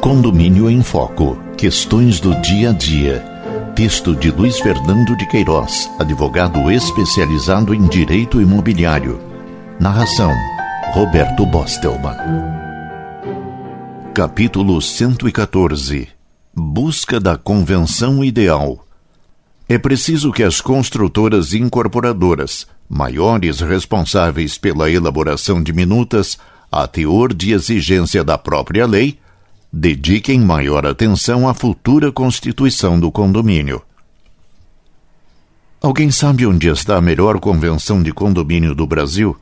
Condomínio em Foco. Questões do dia a dia. Texto de Luiz Fernando de Queiroz, advogado especializado em direito imobiliário. Narração: Roberto Bostelman. Capítulo 114 Busca da convenção ideal. É preciso que as construtoras incorporadoras, maiores responsáveis pela elaboração de minutas, a teor de exigência da própria lei, dediquem maior atenção à futura constituição do condomínio. Alguém sabe onde está a melhor convenção de condomínio do Brasil?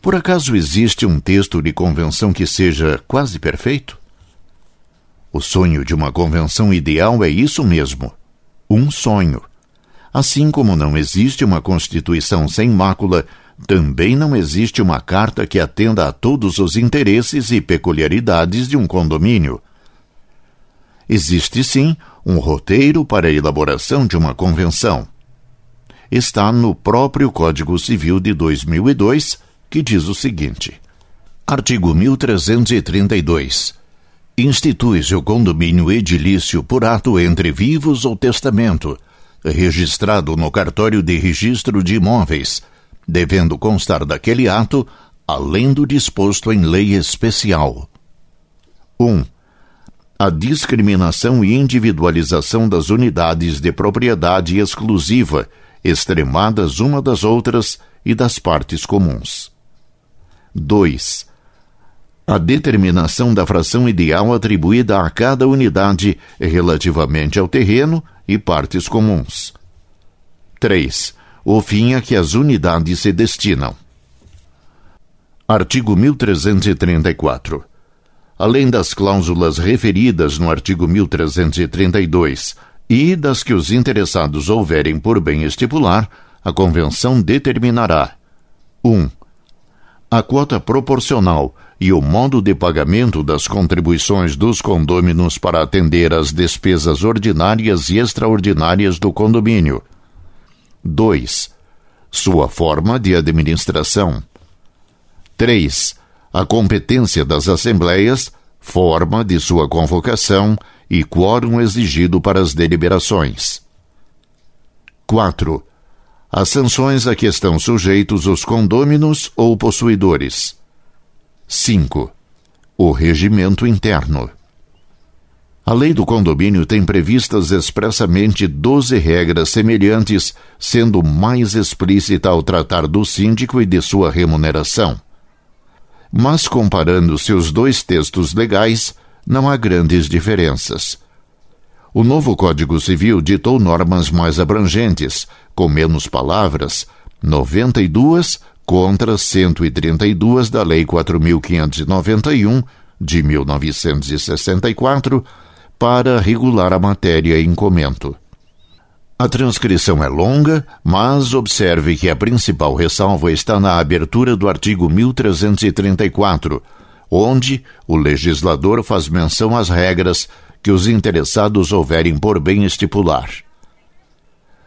Por acaso existe um texto de convenção que seja quase perfeito? O sonho de uma convenção ideal é isso mesmo: um sonho. Assim como não existe uma Constituição sem mácula, também não existe uma carta que atenda a todos os interesses e peculiaridades de um condomínio. Existe sim um roteiro para a elaboração de uma convenção. Está no próprio Código Civil de 2002, que diz o seguinte: Artigo 1332 institui-se o condomínio edilício por ato entre vivos ou testamento, registrado no cartório de registro de imóveis, devendo constar daquele ato, além do disposto em lei especial. 1. Um, a discriminação e individualização das unidades de propriedade exclusiva, extremadas uma das outras e das partes comuns. 2 a determinação da fração ideal atribuída a cada unidade relativamente ao terreno e partes comuns. 3. O fim a que as unidades se destinam. Artigo 1334. Além das cláusulas referidas no artigo 1332 e das que os interessados houverem por bem estipular, a Convenção determinará: 1. a quota proporcional e o modo de pagamento das contribuições dos condôminos para atender às despesas ordinárias e extraordinárias do condomínio. 2. Sua forma de administração. 3. A competência das assembleias, forma de sua convocação e quórum exigido para as deliberações. 4. As sanções a que estão sujeitos os condôminos ou possuidores. 5. O regimento interno. A lei do condomínio tem previstas expressamente 12 regras semelhantes, sendo mais explícita ao tratar do síndico e de sua remuneração. Mas comparando-se os dois textos legais, não há grandes diferenças. O novo Código Civil ditou normas mais abrangentes, com menos palavras, 92 contra 132 da Lei 4591 de 1964 para regular a matéria em comento. A transcrição é longa, mas observe que a principal ressalva está na abertura do artigo 1334, onde o legislador faz menção às regras que os interessados houverem por bem estipular.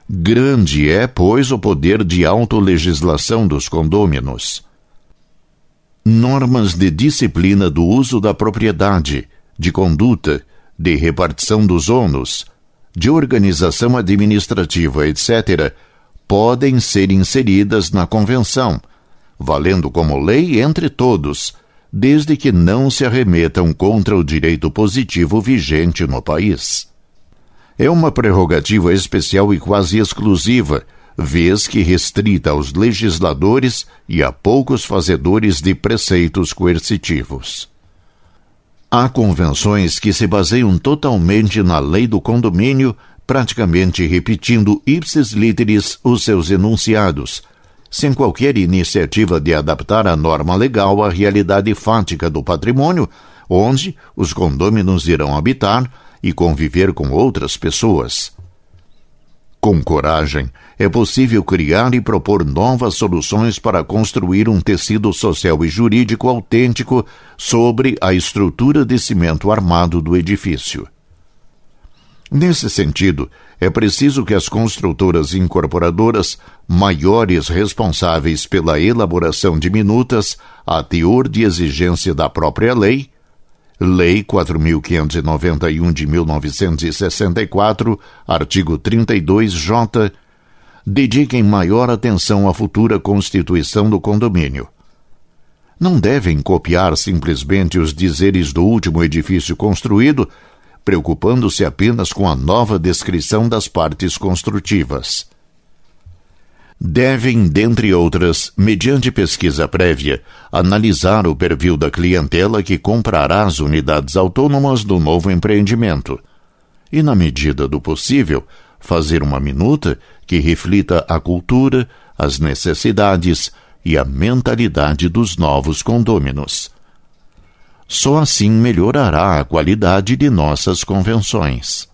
Grande é, pois, o poder de autolegislação dos condôminos. Normas de disciplina do uso da propriedade, de conduta, de repartição dos ônus, de organização administrativa, etc., podem ser inseridas na Convenção, valendo como lei entre todos, desde que não se arremetam contra o direito positivo vigente no país é uma prerrogativa especial e quase exclusiva, vez que restrita aos legisladores e a poucos fazedores de preceitos coercitivos. Há convenções que se baseiam totalmente na lei do condomínio, praticamente repetindo ipsis literis os seus enunciados, sem qualquer iniciativa de adaptar a norma legal à realidade fática do patrimônio, onde os condôminos irão habitar e conviver com outras pessoas. Com coragem, é possível criar e propor novas soluções para construir um tecido social e jurídico autêntico sobre a estrutura de cimento armado do edifício. Nesse sentido, é preciso que as construtoras incorporadoras, maiores responsáveis pela elaboração de minutas a teor de exigência da própria lei, Lei 4.591 de 1964, artigo 32J, dediquem maior atenção à futura constituição do condomínio. Não devem copiar simplesmente os dizeres do último edifício construído, preocupando-se apenas com a nova descrição das partes construtivas. Devem, dentre outras, mediante pesquisa prévia, analisar o perfil da clientela que comprará as unidades autônomas do novo empreendimento e, na medida do possível, fazer uma minuta que reflita a cultura, as necessidades e a mentalidade dos novos condôminos. Só assim melhorará a qualidade de nossas convenções.